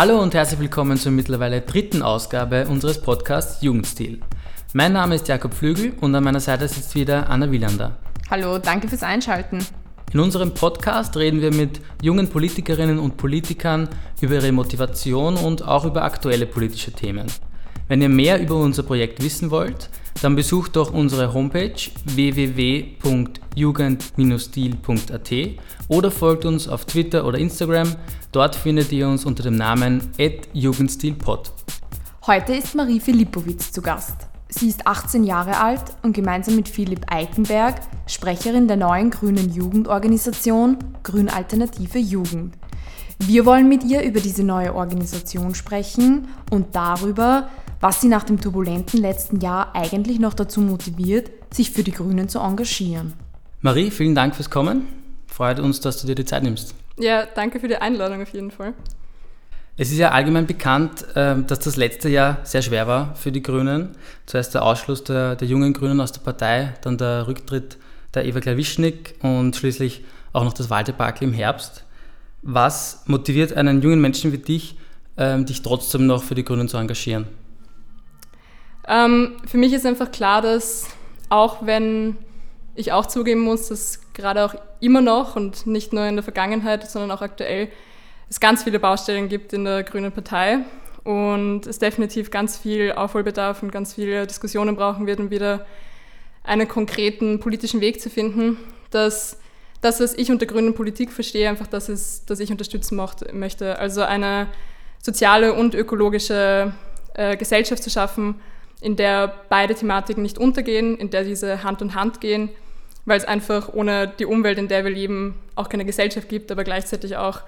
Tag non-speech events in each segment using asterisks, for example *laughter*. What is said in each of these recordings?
Hallo und herzlich willkommen zur mittlerweile dritten Ausgabe unseres Podcasts Jugendstil. Mein Name ist Jakob Flügel und an meiner Seite sitzt wieder Anna Wielander. Hallo, danke fürs Einschalten. In unserem Podcast reden wir mit jungen Politikerinnen und Politikern über ihre Motivation und auch über aktuelle politische Themen. Wenn ihr mehr über unser Projekt wissen wollt, dann besucht doch unsere Homepage www.jugend-stil.at oder folgt uns auf Twitter oder Instagram. Dort findet ihr uns unter dem Namen @jugendstilpod. Heute ist Marie Filipowitz zu Gast. Sie ist 18 Jahre alt und gemeinsam mit Philipp Eikenberg Sprecherin der neuen grünen Jugendorganisation Grün Alternative Jugend. Wir wollen mit ihr über diese neue Organisation sprechen und darüber, was sie nach dem turbulenten letzten Jahr eigentlich noch dazu motiviert, sich für die Grünen zu engagieren. Marie, vielen Dank fürs Kommen. Freut uns, dass du dir die Zeit nimmst. Ja, danke für die Einladung auf jeden Fall. Es ist ja allgemein bekannt, ähm, dass das letzte Jahr sehr schwer war für die Grünen. Zuerst der Ausschluss der, der jungen Grünen aus der Partei, dann der Rücktritt der Eva Klawischnik und schließlich auch noch das Wahldebakel im Herbst. Was motiviert einen jungen Menschen wie dich, ähm, dich trotzdem noch für die Grünen zu engagieren? Ähm, für mich ist einfach klar, dass auch wenn ich auch zugeben muss, dass gerade auch immer noch und nicht nur in der Vergangenheit, sondern auch aktuell es ganz viele Baustellen gibt in der Grünen Partei und es definitiv ganz viel Aufholbedarf und ganz viele Diskussionen brauchen wird, um wieder einen konkreten politischen Weg zu finden, dass das, was ich unter grünen Politik verstehe, einfach das ist, das ich unterstützen möchte. Also eine soziale und ökologische äh, Gesellschaft zu schaffen, in der beide Thematiken nicht untergehen, in der diese Hand in Hand gehen, weil es einfach ohne die Umwelt, in der wir leben, auch keine Gesellschaft gibt, aber gleichzeitig auch,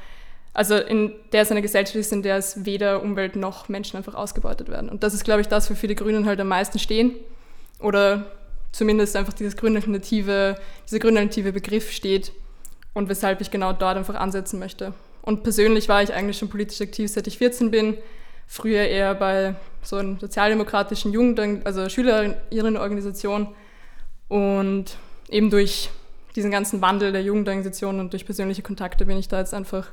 also in der es eine Gesellschaft ist, in der es weder Umwelt noch Menschen einfach ausgebeutet werden. Und das ist, glaube ich, das, wofür die Grünen halt am meisten stehen. Oder zumindest einfach dieses grünalternative, dieser grünalternative Begriff steht und weshalb ich genau dort einfach ansetzen möchte. Und persönlich war ich eigentlich schon politisch aktiv, seit ich 14 bin, früher eher bei so einer sozialdemokratischen Jugend, also Schülerinnenorganisation und eben durch diesen ganzen Wandel der Jugendorganisation und durch persönliche Kontakte bin ich da jetzt einfach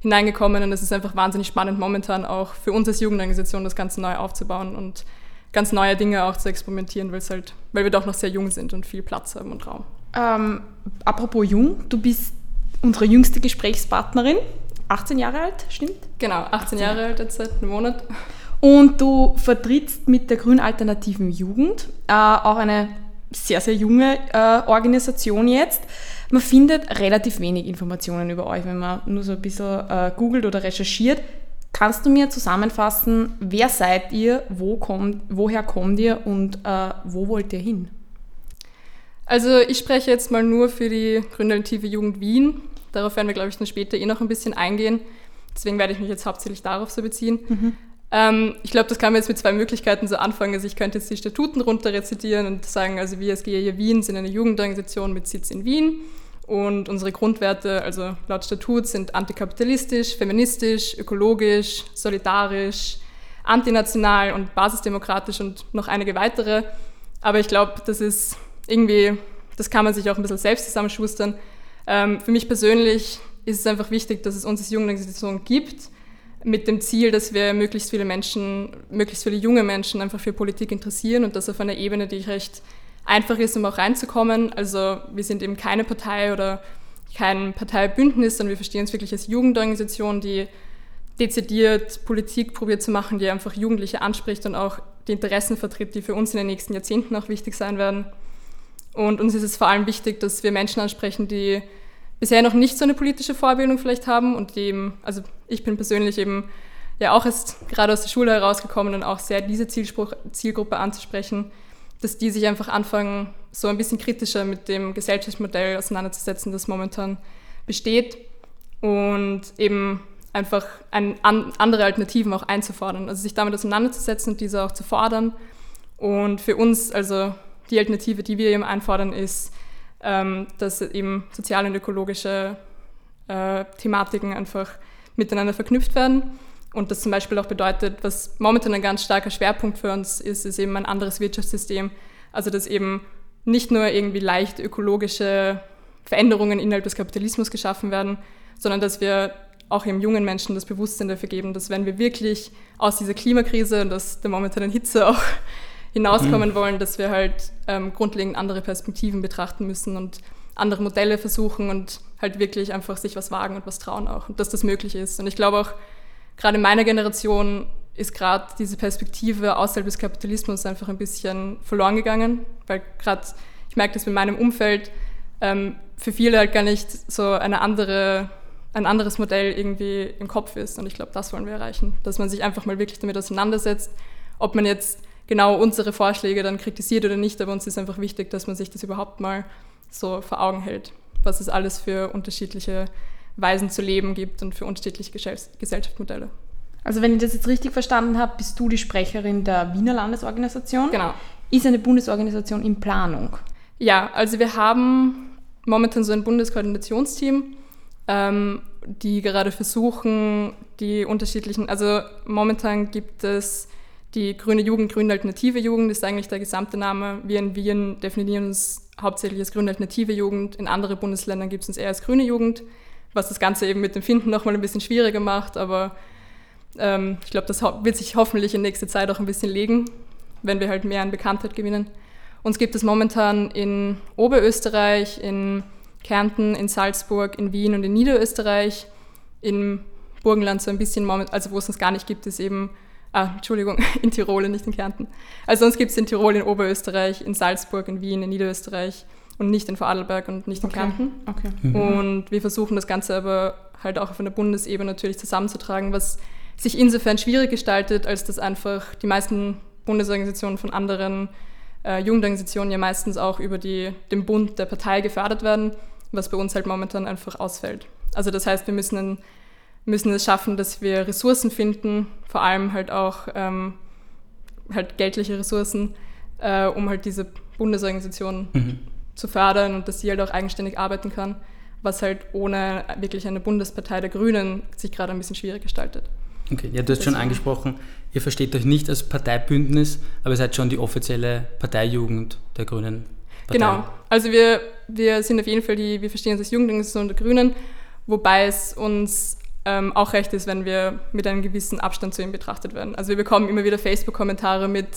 hineingekommen und es ist einfach wahnsinnig spannend momentan auch für uns als Jugendorganisation das Ganze neu aufzubauen und ganz neue Dinge auch zu experimentieren, weil halt, weil wir doch noch sehr jung sind und viel Platz haben und Raum. Ähm, apropos jung, du bist unsere jüngste Gesprächspartnerin. 18 Jahre alt, stimmt? Genau, 18, 18 Jahre alt jetzt seit einem Monat. Und du vertrittst mit der Grün Alternativen Jugend äh, auch eine sehr, sehr junge äh, Organisation jetzt. Man findet relativ wenig Informationen über euch, wenn man nur so ein bisschen äh, googelt oder recherchiert. Kannst du mir zusammenfassen, wer seid ihr, wo kommt, woher kommt ihr und äh, wo wollt ihr hin? Also ich spreche jetzt mal nur für die Grünalternative Jugend Wien. Darauf werden wir, glaube ich, dann später eh noch ein bisschen eingehen. Deswegen werde ich mich jetzt hauptsächlich darauf so beziehen. Mhm. Ähm, ich glaube, das kann man jetzt mit zwei Möglichkeiten so anfangen. Also ich könnte jetzt die Statuten runter rezitieren und sagen, also wir als GEJ Wien sind eine Jugendorganisation mit Sitz in Wien. Und unsere Grundwerte, also laut Statut, sind antikapitalistisch, feministisch, ökologisch, solidarisch, antinational und basisdemokratisch und noch einige weitere. Aber ich glaube, das ist irgendwie, das kann man sich auch ein bisschen selbst zusammenschustern. Ähm, für mich persönlich ist es einfach wichtig, dass es uns als Jugendorganisation gibt, mit dem Ziel, dass wir möglichst viele Menschen, möglichst viele junge Menschen einfach für Politik interessieren und das auf einer Ebene, die recht einfach ist, um auch reinzukommen. Also wir sind eben keine Partei oder kein Parteibündnis, sondern wir verstehen uns wirklich als Jugendorganisation, die dezidiert Politik probiert zu machen, die einfach Jugendliche anspricht und auch die Interessen vertritt, die für uns in den nächsten Jahrzehnten auch wichtig sein werden. Und uns ist es vor allem wichtig, dass wir Menschen ansprechen, die bisher noch nicht so eine politische Vorbildung vielleicht haben und eben, also ich bin persönlich eben ja auch erst gerade aus der Schule herausgekommen und auch sehr diese Zielspruch, Zielgruppe anzusprechen, dass die sich einfach anfangen, so ein bisschen kritischer mit dem Gesellschaftsmodell auseinanderzusetzen, das momentan besteht und eben einfach ein, an, andere Alternativen auch einzufordern, also sich damit auseinanderzusetzen und diese auch zu fordern. Und für uns, also die Alternative, die wir eben einfordern, ist, ähm, dass eben soziale und ökologische äh, Thematiken einfach miteinander verknüpft werden. Und das zum Beispiel auch bedeutet, was momentan ein ganz starker Schwerpunkt für uns ist, ist eben ein anderes Wirtschaftssystem. Also dass eben nicht nur irgendwie leicht ökologische Veränderungen innerhalb des Kapitalismus geschaffen werden, sondern dass wir auch eben jungen Menschen das Bewusstsein dafür geben, dass wenn wir wirklich aus dieser Klimakrise und aus der momentanen Hitze auch hinauskommen mhm. wollen, dass wir halt ähm, grundlegend andere Perspektiven betrachten müssen und andere Modelle versuchen und halt wirklich einfach sich was wagen und was trauen auch und dass das möglich ist. Und ich glaube auch, gerade in meiner Generation ist gerade diese Perspektive außerhalb des Kapitalismus einfach ein bisschen verloren gegangen, weil gerade ich merke das in meinem Umfeld, ähm, für viele halt gar nicht so eine andere, ein anderes Modell irgendwie im Kopf ist. Und ich glaube, das wollen wir erreichen, dass man sich einfach mal wirklich damit auseinandersetzt, ob man jetzt genau unsere Vorschläge dann kritisiert oder nicht, aber uns ist einfach wichtig, dass man sich das überhaupt mal so vor Augen hält, was es alles für unterschiedliche Weisen zu leben gibt und für unterschiedliche Gesellschaftsmodelle. Also wenn ich das jetzt richtig verstanden habe, bist du die Sprecherin der Wiener Landesorganisation. Genau. Ist eine Bundesorganisation in Planung? Ja, also wir haben momentan so ein Bundeskoordinationsteam, ähm, die gerade versuchen, die unterschiedlichen, also momentan gibt es die Grüne Jugend, Grüne Alternative Jugend ist eigentlich der gesamte Name. Wir in Wien definieren uns hauptsächlich als Grüne Alternative Jugend. In anderen Bundesländern gibt es uns eher als Grüne Jugend, was das Ganze eben mit dem Finden nochmal ein bisschen schwieriger macht. Aber ähm, ich glaube, das wird sich hoffentlich in nächster Zeit auch ein bisschen legen, wenn wir halt mehr an Bekanntheit gewinnen. Uns gibt es momentan in Oberösterreich, in Kärnten, in Salzburg, in Wien und in Niederösterreich. In Burgenland so ein bisschen, also wo es uns gar nicht gibt, ist eben Ah, Entschuldigung, *laughs* in Tirol und nicht in Kärnten. Also sonst gibt es in Tirol, in Oberösterreich, in Salzburg, in Wien, in Niederösterreich und nicht in Vorarlberg und nicht in okay. Kärnten. Okay. Mhm. Und wir versuchen das Ganze aber halt auch auf einer Bundesebene natürlich zusammenzutragen, was sich insofern schwierig gestaltet, als dass einfach die meisten Bundesorganisationen von anderen äh, Jugendorganisationen ja meistens auch über die, den Bund der Partei gefördert werden, was bei uns halt momentan einfach ausfällt. Also das heißt, wir müssen einen müssen es schaffen, dass wir Ressourcen finden, vor allem halt auch ähm, halt geldliche Ressourcen, äh, um halt diese Bundesorganisation mhm. zu fördern und dass sie halt auch eigenständig arbeiten kann, was halt ohne wirklich eine Bundespartei der Grünen sich gerade ein bisschen schwierig gestaltet. Okay, ja, du hast Deswegen. schon angesprochen, ihr versteht euch nicht als Parteibündnis, aber ihr seid schon die offizielle Parteijugend der Grünen. Partei. Genau, also wir, wir sind auf jeden Fall die, wir verstehen uns als Jugendorganisation der Grünen, wobei es uns ähm, auch recht ist, wenn wir mit einem gewissen Abstand zu ihm betrachtet werden. Also wir bekommen immer wieder Facebook-Kommentare mit,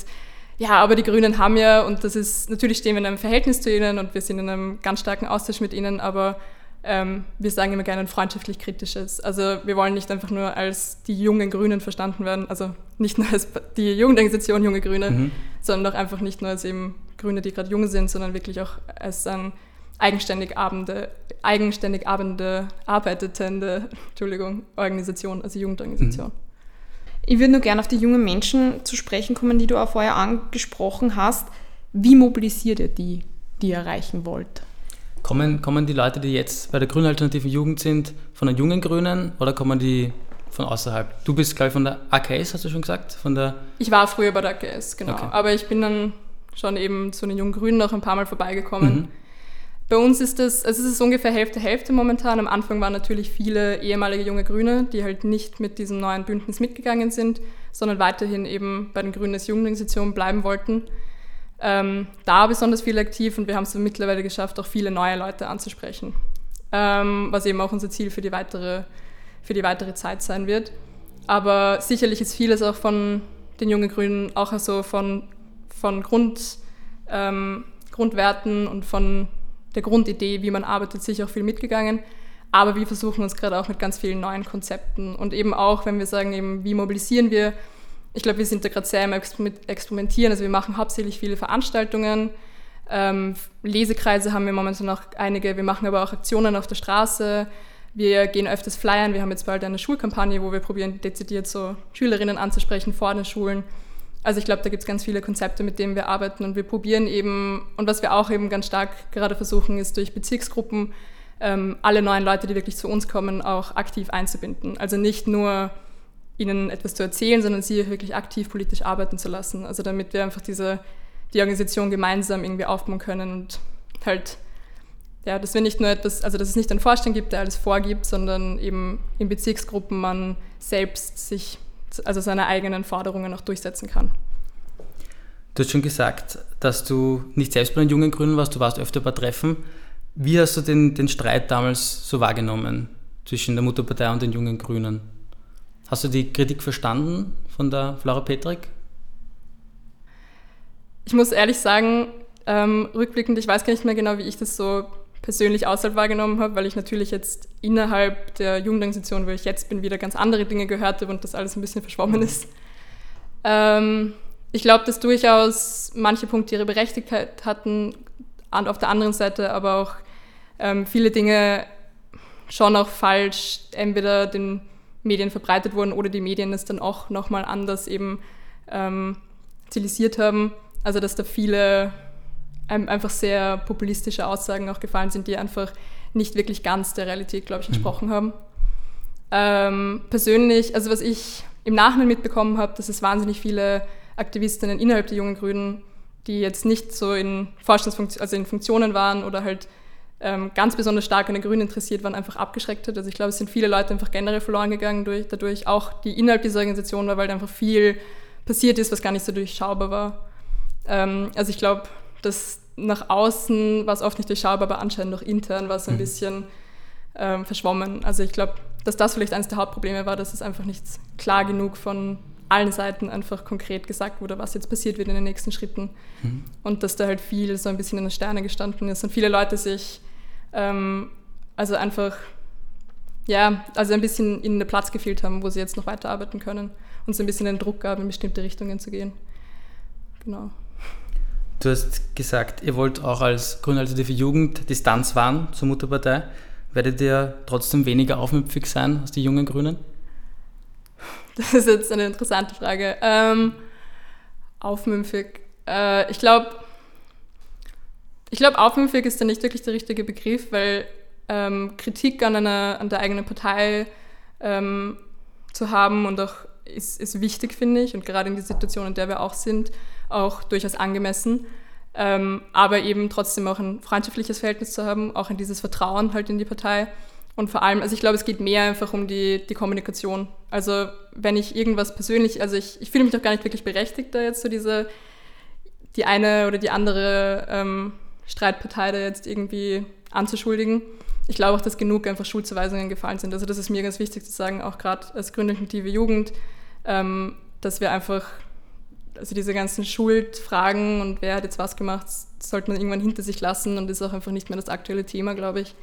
ja, aber die Grünen haben ja, und das ist, natürlich stehen wir in einem Verhältnis zu ihnen und wir sind in einem ganz starken Austausch mit ihnen, aber ähm, wir sagen immer gerne ein freundschaftlich kritisches. Also wir wollen nicht einfach nur als die jungen Grünen verstanden werden, also nicht nur als die Jugendorganisation Junge Grüne, mhm. sondern auch einfach nicht nur als eben Grüne, die gerade jung sind, sondern wirklich auch als ein eigenständig abende, eigenständig abende, arbeitende Entschuldigung, Organisation, also Jugendorganisation. Mhm. Ich würde nur gerne auf die jungen Menschen zu sprechen kommen, die du auch vorher angesprochen hast. Wie mobilisiert ihr die, die ihr erreichen wollt? Kommen, kommen die Leute, die jetzt bei der Grünen Alternativen Jugend sind, von den jungen Grünen oder kommen die von außerhalb? Du bist, glaube ich, von der AKS, hast du schon gesagt? Von der ich war früher bei der AKS, genau. Okay. Aber ich bin dann schon eben zu den jungen Grünen noch ein paar Mal vorbeigekommen. Mhm bei uns ist es, also es ist ungefähr Hälfte Hälfte momentan. Am Anfang waren natürlich viele ehemalige junge Grüne, die halt nicht mit diesem neuen Bündnis mitgegangen sind, sondern weiterhin eben bei den Grünen als Jugendorganisation bleiben wollten. Ähm, da besonders viel aktiv und wir haben es mittlerweile geschafft, auch viele neue Leute anzusprechen, ähm, was eben auch unser Ziel für die, weitere, für die weitere Zeit sein wird. Aber sicherlich ist vieles auch von den jungen Grünen auch so von, von Grund, ähm, Grundwerten und von der Grundidee, wie man arbeitet, sicher auch viel mitgegangen. Aber wir versuchen uns gerade auch mit ganz vielen neuen Konzepten und eben auch, wenn wir sagen, eben, wie mobilisieren wir, ich glaube, wir sind da gerade sehr im Experimentieren. Also wir machen hauptsächlich viele Veranstaltungen. Ähm, Lesekreise haben wir momentan noch einige. Wir machen aber auch Aktionen auf der Straße. Wir gehen öfters flyern. Wir haben jetzt bald eine Schulkampagne, wo wir probieren, dezidiert so Schülerinnen anzusprechen vor den Schulen. Also ich glaube, da gibt es ganz viele Konzepte, mit denen wir arbeiten und wir probieren eben, und was wir auch eben ganz stark gerade versuchen, ist durch Bezirksgruppen ähm, alle neuen Leute, die wirklich zu uns kommen, auch aktiv einzubinden. Also nicht nur ihnen etwas zu erzählen, sondern sie wirklich aktiv politisch arbeiten zu lassen. Also damit wir einfach diese, die Organisation gemeinsam irgendwie aufbauen können und halt, ja, dass wir nicht nur etwas, also dass es nicht einen Vorstand gibt, der alles vorgibt, sondern eben in Bezirksgruppen man selbst sich also seine eigenen Forderungen auch durchsetzen kann. Du hast schon gesagt, dass du nicht selbst bei den jungen Grünen warst, du warst öfter bei Treffen. Wie hast du den, den Streit damals so wahrgenommen? zwischen der Mutterpartei und den jungen Grünen. Hast du die Kritik verstanden von der Flora Petrik? Ich muss ehrlich sagen, ähm, rückblickend, ich weiß gar nicht mehr genau, wie ich das so persönlich außerhalb wahrgenommen habe, weil ich natürlich jetzt innerhalb der Jugendorganisation, wo ich jetzt bin, wieder ganz andere Dinge gehört habe und das alles ein bisschen verschwommen ist. Ähm, ich glaube, dass durchaus manche Punkte ihre Berechtigkeit hatten, auf der anderen Seite aber auch ähm, viele Dinge schon auch falsch entweder den Medien verbreitet wurden oder die Medien es dann auch nochmal anders eben ähm, stilisiert haben. Also dass da viele einfach sehr populistische Aussagen auch gefallen sind, die einfach nicht wirklich ganz der Realität, glaube ich, mhm. entsprochen mhm. haben. Ähm, persönlich, also was ich im Nachhinein mitbekommen habe, dass es wahnsinnig viele Aktivistinnen innerhalb der Jungen Grünen, die jetzt nicht so in Forschungsfunktionen, also in Funktionen waren oder halt ähm, ganz besonders stark an den Grünen interessiert waren, einfach abgeschreckt hat. Also ich glaube, es sind viele Leute einfach generell verloren gegangen durch, dadurch, auch die innerhalb dieser Organisation war, weil einfach viel passiert ist, was gar nicht so durchschaubar war. Ähm, also ich glaube, dass nach außen war es oft nicht durchschaubar, aber anscheinend auch intern war es ein mhm. bisschen ähm, verschwommen. Also ich glaube, dass das vielleicht eines der Hauptprobleme war, dass es einfach nicht klar genug von allen Seiten einfach konkret gesagt wurde, was jetzt passiert wird in den nächsten Schritten. Mhm. Und dass da halt viel so ein bisschen in den Sternen gestanden ist und viele Leute sich ähm, also einfach, ja, also ein bisschen ihnen den Platz gefehlt haben, wo sie jetzt noch weiterarbeiten können und so ein bisschen den Druck gab, in bestimmte Richtungen zu gehen. Genau. Du hast gesagt, ihr wollt auch als Grüne Alternative Jugend Distanz wahren zur Mutterpartei. Werdet ihr trotzdem weniger aufmüpfig sein als die jungen Grünen? Das ist jetzt eine interessante Frage. Ähm, aufmüpfig. Äh, ich glaube, ich glaube, aufmüpfig ist da nicht wirklich der richtige Begriff, weil ähm, Kritik an, einer, an der eigenen Partei ähm, zu haben und auch ist, ist wichtig, finde ich, und gerade in der Situation, in der wir auch sind, auch durchaus angemessen. Ähm, aber eben trotzdem auch ein freundschaftliches Verhältnis zu haben, auch in dieses Vertrauen halt in die Partei. Und vor allem, also ich glaube, es geht mehr einfach um die, die Kommunikation. Also wenn ich irgendwas persönlich, also ich, ich fühle mich doch gar nicht wirklich berechtigt, da jetzt so diese, die eine oder die andere ähm, Streitpartei da jetzt irgendwie anzuschuldigen. Ich glaube auch, dass genug einfach Schulzuweisungen gefallen sind. Also das ist mir ganz wichtig zu sagen, auch gerade als gründliche Jugend, ähm, dass wir einfach also diese ganzen Schuldfragen und wer hat jetzt was gemacht, sollte man irgendwann hinter sich lassen und ist auch einfach nicht mehr das aktuelle Thema, glaube ich.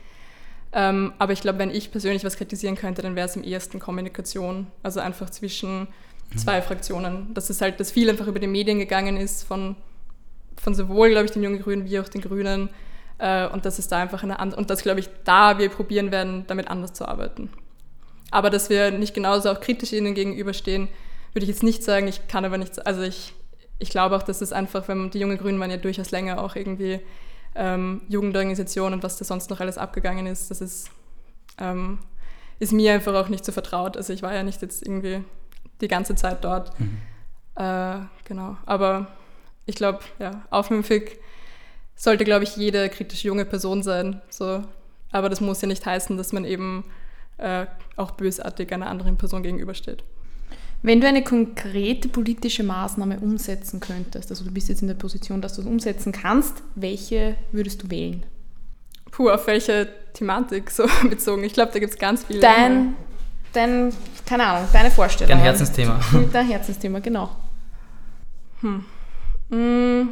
Ähm, aber ich glaube, wenn ich persönlich was kritisieren könnte, dann wäre es im ersten Kommunikation, also einfach zwischen mhm. zwei Fraktionen. Dass es halt, dass viel einfach über die Medien gegangen ist von, von sowohl, glaube ich, den jungen Grünen wie auch den Grünen äh, und dass es da einfach eine andere, und dass, glaube ich, da wir probieren werden, damit anders zu arbeiten. Aber dass wir nicht genauso auch kritisch ihnen gegenüberstehen, würde ich jetzt nicht sagen. Ich kann aber nicht, also ich, ich glaube auch, dass es einfach, wenn die jungen Grünen waren ja durchaus länger auch irgendwie ähm, Jugendorganisation und was da sonst noch alles abgegangen ist, das ist, ähm, ist mir einfach auch nicht so vertraut. Also ich war ja nicht jetzt irgendwie die ganze Zeit dort. Mhm. Äh, genau, aber ich glaube, ja, aufmüpfig sollte, glaube ich, jede kritisch junge Person sein. So. Aber das muss ja nicht heißen, dass man eben äh, auch bösartig einer anderen Person gegenübersteht. Wenn du eine konkrete politische Maßnahme umsetzen könntest, also du bist jetzt in der Position, dass du es umsetzen kannst, welche würdest du wählen? Puh, auf welche Thematik so *laughs* bezogen? Ich glaube, da gibt es ganz viele. Dein, dein, keine Ahnung, deine Vorstellung. Dein Herzensthema. *laughs* Dein Herzensthema, genau. Hm. Mm.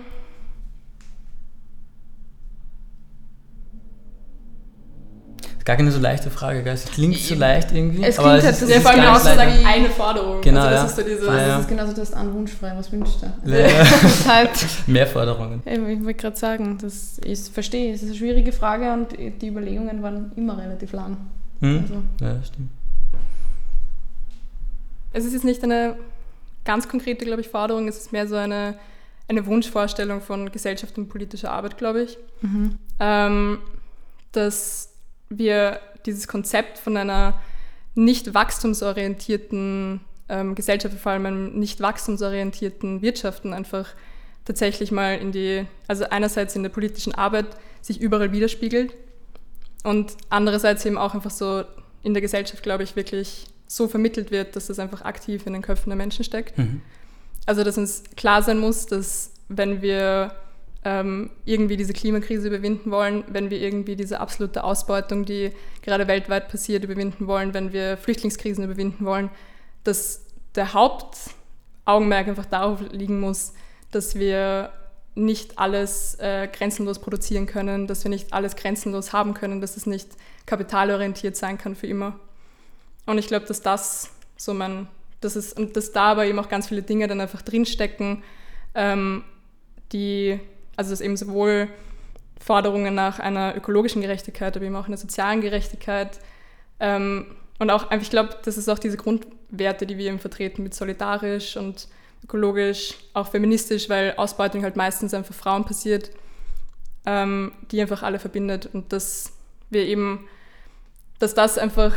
Gar keine so leichte Frage, gell? Es klingt so leicht irgendwie. Es klingt halt, das ist, vor allem auch so sagen, eine Forderung. Genau, also das ja. ist so diese, ja, ja. Das ist genauso, du hast einen Wunsch frei, was wünschst du? Ja. *laughs* das *laughs* ist halt, Mehr Forderungen. Ich wollte gerade sagen, das ist, verstehe, es ist eine schwierige Frage und die Überlegungen waren immer relativ lang. Hm? Also. Ja, stimmt. Es ist jetzt nicht eine ganz konkrete, glaube ich, Forderung, es ist mehr so eine, eine Wunschvorstellung von Gesellschaft und politischer Arbeit, glaube ich. Mhm. Ähm, dass wir dieses Konzept von einer nicht wachstumsorientierten ähm, Gesellschaft, vor allem nicht wachstumsorientierten Wirtschaften einfach tatsächlich mal in die, also einerseits in der politischen Arbeit sich überall widerspiegelt und andererseits eben auch einfach so in der Gesellschaft, glaube ich, wirklich so vermittelt wird, dass das einfach aktiv in den Köpfen der Menschen steckt. Mhm. Also dass uns klar sein muss, dass wenn wir ähm, irgendwie diese Klimakrise überwinden wollen, wenn wir irgendwie diese absolute Ausbeutung, die gerade weltweit passiert, überwinden wollen, wenn wir Flüchtlingskrisen überwinden wollen, dass der Hauptaugenmerk einfach darauf liegen muss, dass wir nicht alles äh, grenzenlos produzieren können, dass wir nicht alles grenzenlos haben können, dass es nicht kapitalorientiert sein kann für immer. Und ich glaube, dass das so mein, das ist, und dass da aber eben auch ganz viele Dinge dann einfach drinstecken, ähm, die also dass eben sowohl Forderungen nach einer ökologischen Gerechtigkeit, aber eben auch einer sozialen Gerechtigkeit ähm, und auch, ich glaube, das ist auch diese Grundwerte, die wir eben vertreten mit solidarisch und ökologisch, auch feministisch, weil Ausbeutung halt meistens einfach Frauen passiert, ähm, die einfach alle verbindet und dass wir eben, dass das einfach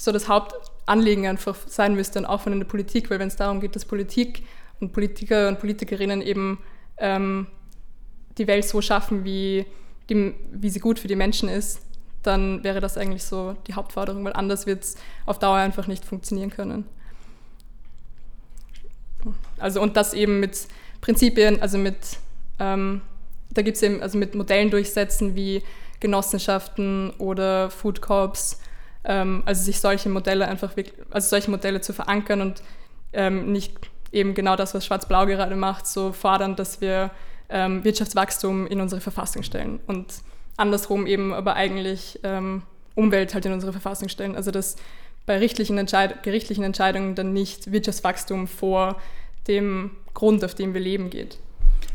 so das Hauptanliegen einfach sein müsste und auch von der Politik, weil wenn es darum geht, dass Politik und Politiker und Politikerinnen eben ähm, die Welt so schaffen, wie, die, wie sie gut für die Menschen ist, dann wäre das eigentlich so die Hauptforderung, weil anders wird es auf Dauer einfach nicht funktionieren können. Also und das eben mit Prinzipien, also mit, ähm, da gibt es eben, also mit Modellen durchsetzen wie Genossenschaften oder Food Corps, ähm, also sich solche Modelle einfach, wirklich, also solche Modelle zu verankern und ähm, nicht eben genau das, was Schwarz-Blau gerade macht, so fordern, dass wir ähm, Wirtschaftswachstum in unsere Verfassung stellen und andersrum eben aber eigentlich ähm, Umwelt halt in unsere Verfassung stellen. Also dass bei Entscheid gerichtlichen Entscheidungen dann nicht Wirtschaftswachstum vor dem Grund, auf dem wir leben, geht.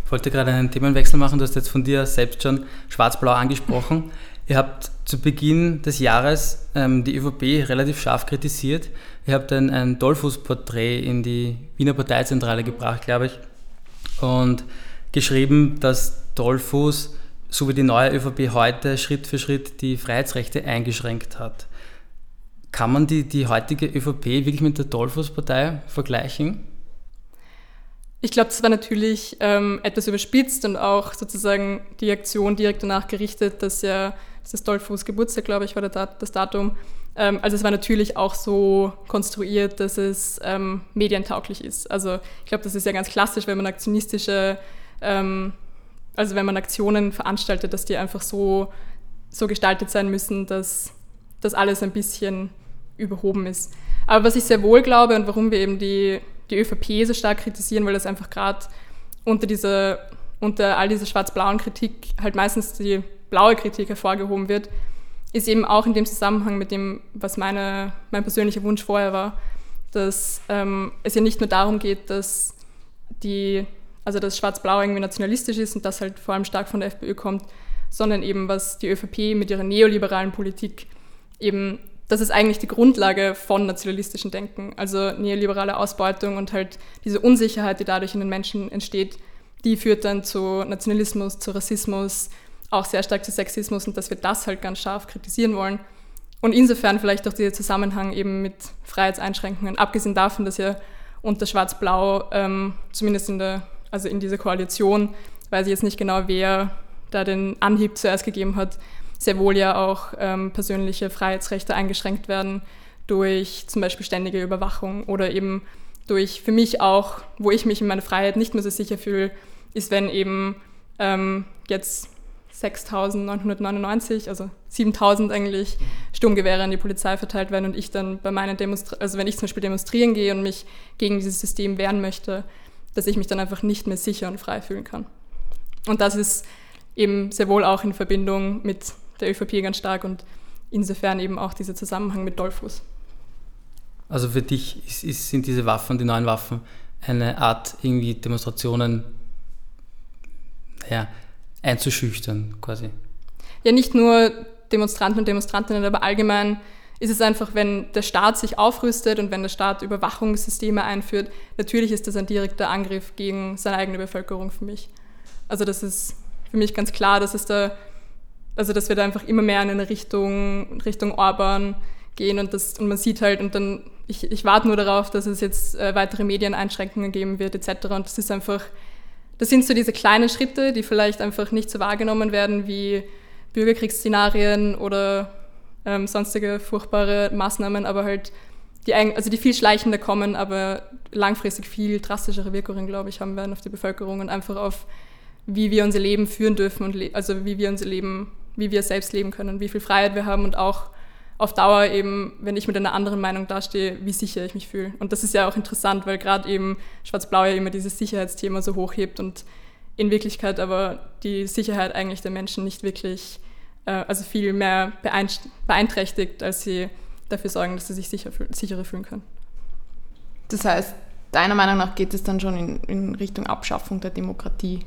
Ich wollte gerade einen Themenwechsel machen. Du hast jetzt von dir selbst schon schwarz-blau angesprochen. Ihr habt zu Beginn des Jahres ähm, die ÖVP relativ scharf kritisiert. Ihr habt ein, ein Dollfuß-Porträt in die Wiener Parteizentrale gebracht, glaube ich. Und geschrieben, dass Dollfuß, so wie die neue ÖVP heute, Schritt für Schritt die Freiheitsrechte eingeschränkt hat. Kann man die, die heutige ÖVP wirklich mit der Dollfuß-Partei vergleichen? Ich glaube, das war natürlich ähm, etwas überspitzt und auch sozusagen die Aktion direkt danach gerichtet, dass ja das ist Dollfuß Geburtstag, glaube ich, war das Datum. Ähm, also es war natürlich auch so konstruiert, dass es ähm, medientauglich ist. Also ich glaube, das ist ja ganz klassisch, wenn man aktionistische ähm, also wenn man Aktionen veranstaltet, dass die einfach so, so gestaltet sein müssen, dass das alles ein bisschen überhoben ist. Aber was ich sehr wohl glaube und warum wir eben die, die ÖVP so stark kritisieren, weil das einfach gerade unter, unter all dieser schwarz-blauen Kritik halt meistens die blaue Kritik hervorgehoben wird, ist eben auch in dem Zusammenhang mit dem, was meine, mein persönlicher Wunsch vorher war, dass ähm, es ja nicht nur darum geht, dass die also dass Schwarz-Blau irgendwie nationalistisch ist und das halt vor allem stark von der FPÖ kommt, sondern eben was die ÖVP mit ihrer neoliberalen Politik eben, das ist eigentlich die Grundlage von nationalistischem Denken. Also neoliberale Ausbeutung und halt diese Unsicherheit, die dadurch in den Menschen entsteht, die führt dann zu Nationalismus, zu Rassismus, auch sehr stark zu Sexismus und dass wir das halt ganz scharf kritisieren wollen. Und insofern vielleicht auch dieser Zusammenhang eben mit Freiheitseinschränkungen, abgesehen davon, dass ja unter Schwarz-Blau, ähm, zumindest in der also in dieser Koalition, weiß ich jetzt nicht genau, wer da den Anhieb zuerst gegeben hat, sehr wohl ja auch ähm, persönliche Freiheitsrechte eingeschränkt werden durch zum Beispiel ständige Überwachung oder eben durch für mich auch, wo ich mich in meiner Freiheit nicht mehr so sicher fühle, ist, wenn eben ähm, jetzt 6.999, also 7.000 eigentlich Sturmgewehre an die Polizei verteilt werden und ich dann bei meinen Demonstrationen, also wenn ich zum Beispiel demonstrieren gehe und mich gegen dieses System wehren möchte, dass ich mich dann einfach nicht mehr sicher und frei fühlen kann. Und das ist eben sehr wohl auch in Verbindung mit der ÖVP ganz stark und insofern eben auch dieser Zusammenhang mit Dollfuß. Also für dich ist, ist, sind diese Waffen, die neuen Waffen, eine Art, irgendwie Demonstrationen naja, einzuschüchtern quasi. Ja, nicht nur Demonstranten und Demonstrantinnen, aber allgemein ist es einfach, wenn der Staat sich aufrüstet und wenn der Staat Überwachungssysteme einführt, natürlich ist das ein direkter Angriff gegen seine eigene Bevölkerung für mich. Also das ist für mich ganz klar, dass es da, also dass wir da einfach immer mehr in eine Richtung, Richtung Orban gehen und, das, und man sieht halt und dann, ich, ich warte nur darauf, dass es jetzt äh, weitere Medieneinschränkungen geben wird etc. Und das ist einfach, das sind so diese kleinen Schritte, die vielleicht einfach nicht so wahrgenommen werden wie Bürgerkriegsszenarien oder ähm, sonstige furchtbare Maßnahmen, aber halt die, also die viel schleichender kommen, aber langfristig viel drastischere Wirkungen, glaube ich, haben werden auf die Bevölkerung und einfach auf wie wir unser Leben führen dürfen und also wie wir unser Leben, wie wir selbst leben können, wie viel Freiheit wir haben und auch auf Dauer eben, wenn ich mit einer anderen Meinung dastehe, wie sicher ich mich fühle. Und das ist ja auch interessant, weil gerade eben Schwarz-Blau ja immer dieses Sicherheitsthema so hochhebt und in Wirklichkeit aber die Sicherheit eigentlich der Menschen nicht wirklich, also viel mehr beeinträchtigt, als sie dafür sorgen, dass sie sich sicher sicherer fühlen können. Das heißt, deiner Meinung nach geht es dann schon in, in Richtung Abschaffung der Demokratie?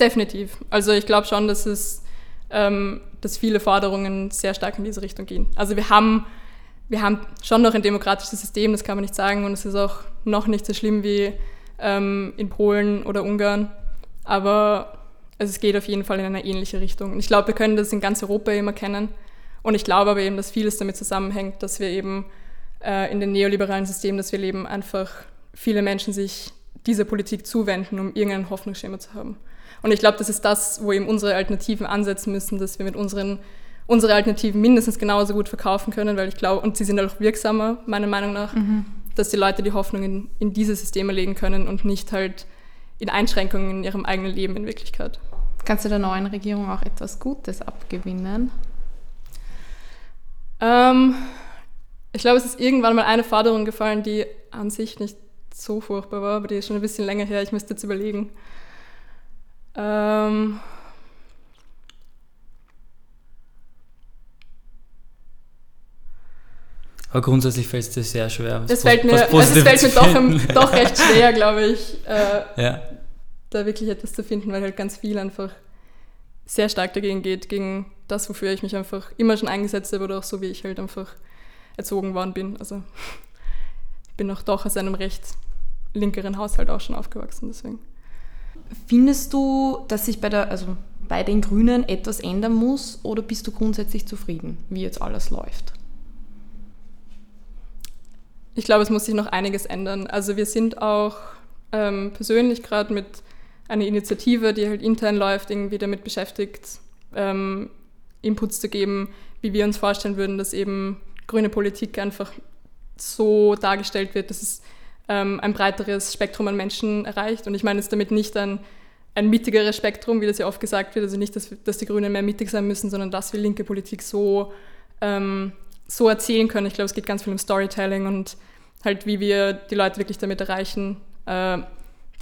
Definitiv. Also ich glaube schon, dass es ähm, dass viele Forderungen sehr stark in diese Richtung gehen. Also wir haben, wir haben schon noch ein demokratisches System, das kann man nicht sagen, und es ist auch noch nicht so schlimm wie ähm, in Polen oder Ungarn, aber es geht auf jeden Fall in eine ähnliche Richtung. Und ich glaube, wir können das in ganz Europa immer kennen. Und ich glaube aber eben, dass vieles damit zusammenhängt, dass wir eben äh, in dem neoliberalen System, das wir leben, einfach viele Menschen sich dieser Politik zuwenden, um irgendein Hoffnungsschema zu haben. Und ich glaube, das ist das, wo eben unsere Alternativen ansetzen müssen, dass wir mit unseren unsere Alternativen mindestens genauso gut verkaufen können, weil ich glaube, und sie sind auch wirksamer, meiner Meinung nach, mhm. dass die Leute die Hoffnung in, in diese Systeme legen können und nicht halt in Einschränkungen in ihrem eigenen Leben in Wirklichkeit. Kannst du der neuen Regierung auch etwas Gutes abgewinnen? Ähm, ich glaube, es ist irgendwann mal eine Forderung gefallen, die an sich nicht so furchtbar war, aber die ist schon ein bisschen länger her. Ich müsste jetzt überlegen. Ähm Aber grundsätzlich fällt es dir sehr schwer. Es fällt mir, also es fällt mir doch, doch, recht schwer, *laughs* glaube ich, äh, ja. Da wirklich etwas zu finden, weil halt ganz viel einfach sehr stark dagegen geht, gegen das, wofür ich mich einfach immer schon eingesetzt habe oder auch so, wie ich halt einfach erzogen worden bin. Also ich bin auch doch aus einem recht linkeren Haushalt auch schon aufgewachsen, deswegen. Findest du, dass sich bei, der, also bei den Grünen etwas ändern muss oder bist du grundsätzlich zufrieden, wie jetzt alles läuft? Ich glaube, es muss sich noch einiges ändern. Also wir sind auch ähm, persönlich gerade mit einer Initiative, die halt intern läuft, irgendwie damit beschäftigt, ähm, Inputs zu geben, wie wir uns vorstellen würden, dass eben grüne Politik einfach so dargestellt wird, dass es ähm, ein breiteres Spektrum an Menschen erreicht. Und ich meine jetzt damit nicht ein, ein mittigeres Spektrum, wie das ja oft gesagt wird, also nicht, dass, dass die Grünen mehr mittig sein müssen, sondern dass wir linke Politik so, ähm, so erzählen können. Ich glaube, es geht ganz viel um Storytelling und halt, wie wir die Leute wirklich damit erreichen, äh,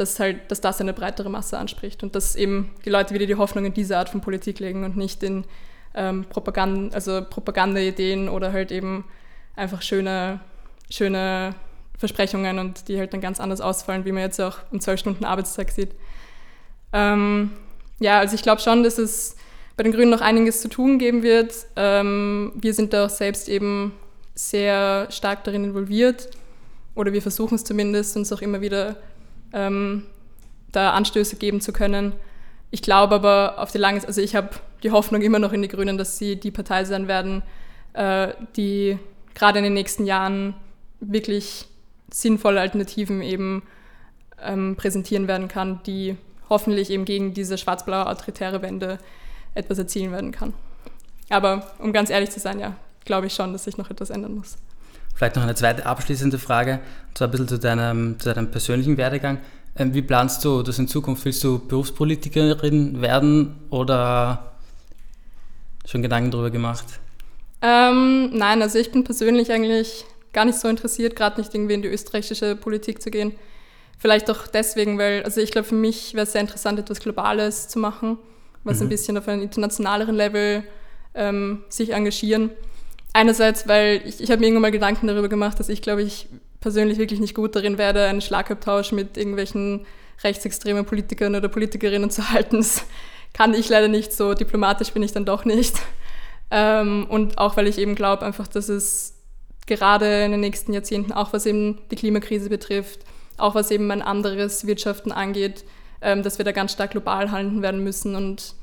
dass, halt, dass das eine breitere Masse anspricht und dass eben die Leute wieder die Hoffnung in diese Art von Politik legen und nicht in ähm, Propaganda, also Propagandaideen oder halt eben einfach schöne, schöne Versprechungen und die halt dann ganz anders ausfallen, wie man jetzt auch im 12-Stunden-Arbeitstag sieht. Ähm, ja, also ich glaube schon, dass es bei den Grünen noch einiges zu tun geben wird. Ähm, wir sind da auch selbst eben sehr stark darin involviert oder wir versuchen es zumindest, uns auch immer wieder ähm, da Anstöße geben zu können. Ich glaube aber auf die lange, also ich habe die Hoffnung immer noch in die Grünen, dass sie die Partei sein werden, äh, die gerade in den nächsten Jahren wirklich sinnvolle Alternativen eben ähm, präsentieren werden kann, die hoffentlich eben gegen diese schwarz-blaue autoritäre Wende etwas erzielen werden kann. Aber um ganz ehrlich zu sein, ja, glaube ich schon, dass sich noch etwas ändern muss. Vielleicht noch eine zweite abschließende Frage, und zwar ein bisschen zu deinem, zu deinem persönlichen Werdegang. Ähm, wie planst du das in Zukunft? Willst du Berufspolitikerin werden oder schon Gedanken darüber gemacht? Ähm, nein, also ich bin persönlich eigentlich gar nicht so interessiert, gerade nicht irgendwie in die österreichische Politik zu gehen. Vielleicht auch deswegen, weil, also ich glaube, für mich wäre es sehr interessant, etwas Globales zu machen, was mhm. ein bisschen auf einem internationaleren Level ähm, sich engagieren. Einerseits, weil ich, ich habe mir irgendwann mal Gedanken darüber gemacht, dass ich, glaube ich, persönlich wirklich nicht gut darin werde, einen Schlagabtausch mit irgendwelchen rechtsextremen Politikern oder Politikerinnen zu halten. Das kann ich leider nicht, so diplomatisch bin ich dann doch nicht. Ähm, und auch, weil ich eben glaube, einfach, dass es gerade in den nächsten Jahrzehnten, auch was eben die Klimakrise betrifft, auch was eben ein anderes Wirtschaften angeht, ähm, dass wir da ganz stark global handeln werden müssen und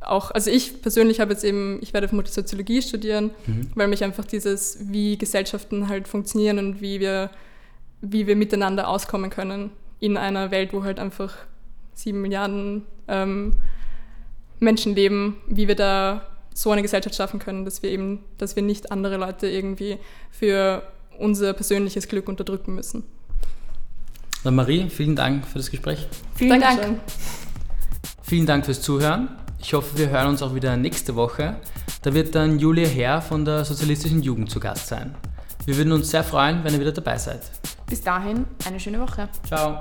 auch, also ich persönlich habe jetzt eben, ich werde vermutlich Soziologie studieren, mhm. weil mich einfach dieses, wie Gesellschaften halt funktionieren und wie wir, wie wir miteinander auskommen können in einer Welt, wo halt einfach sieben Milliarden ähm, Menschen leben, wie wir da so eine Gesellschaft schaffen können, dass wir eben, dass wir nicht andere Leute irgendwie für unser persönliches Glück unterdrücken müssen. Dann Marie, vielen Dank für das Gespräch. Vielen Dankeschön. Dank. Vielen Dank fürs Zuhören. Ich hoffe, wir hören uns auch wieder nächste Woche. Da wird dann Julia Herr von der Sozialistischen Jugend zu Gast sein. Wir würden uns sehr freuen, wenn ihr wieder dabei seid. Bis dahin, eine schöne Woche. Ciao.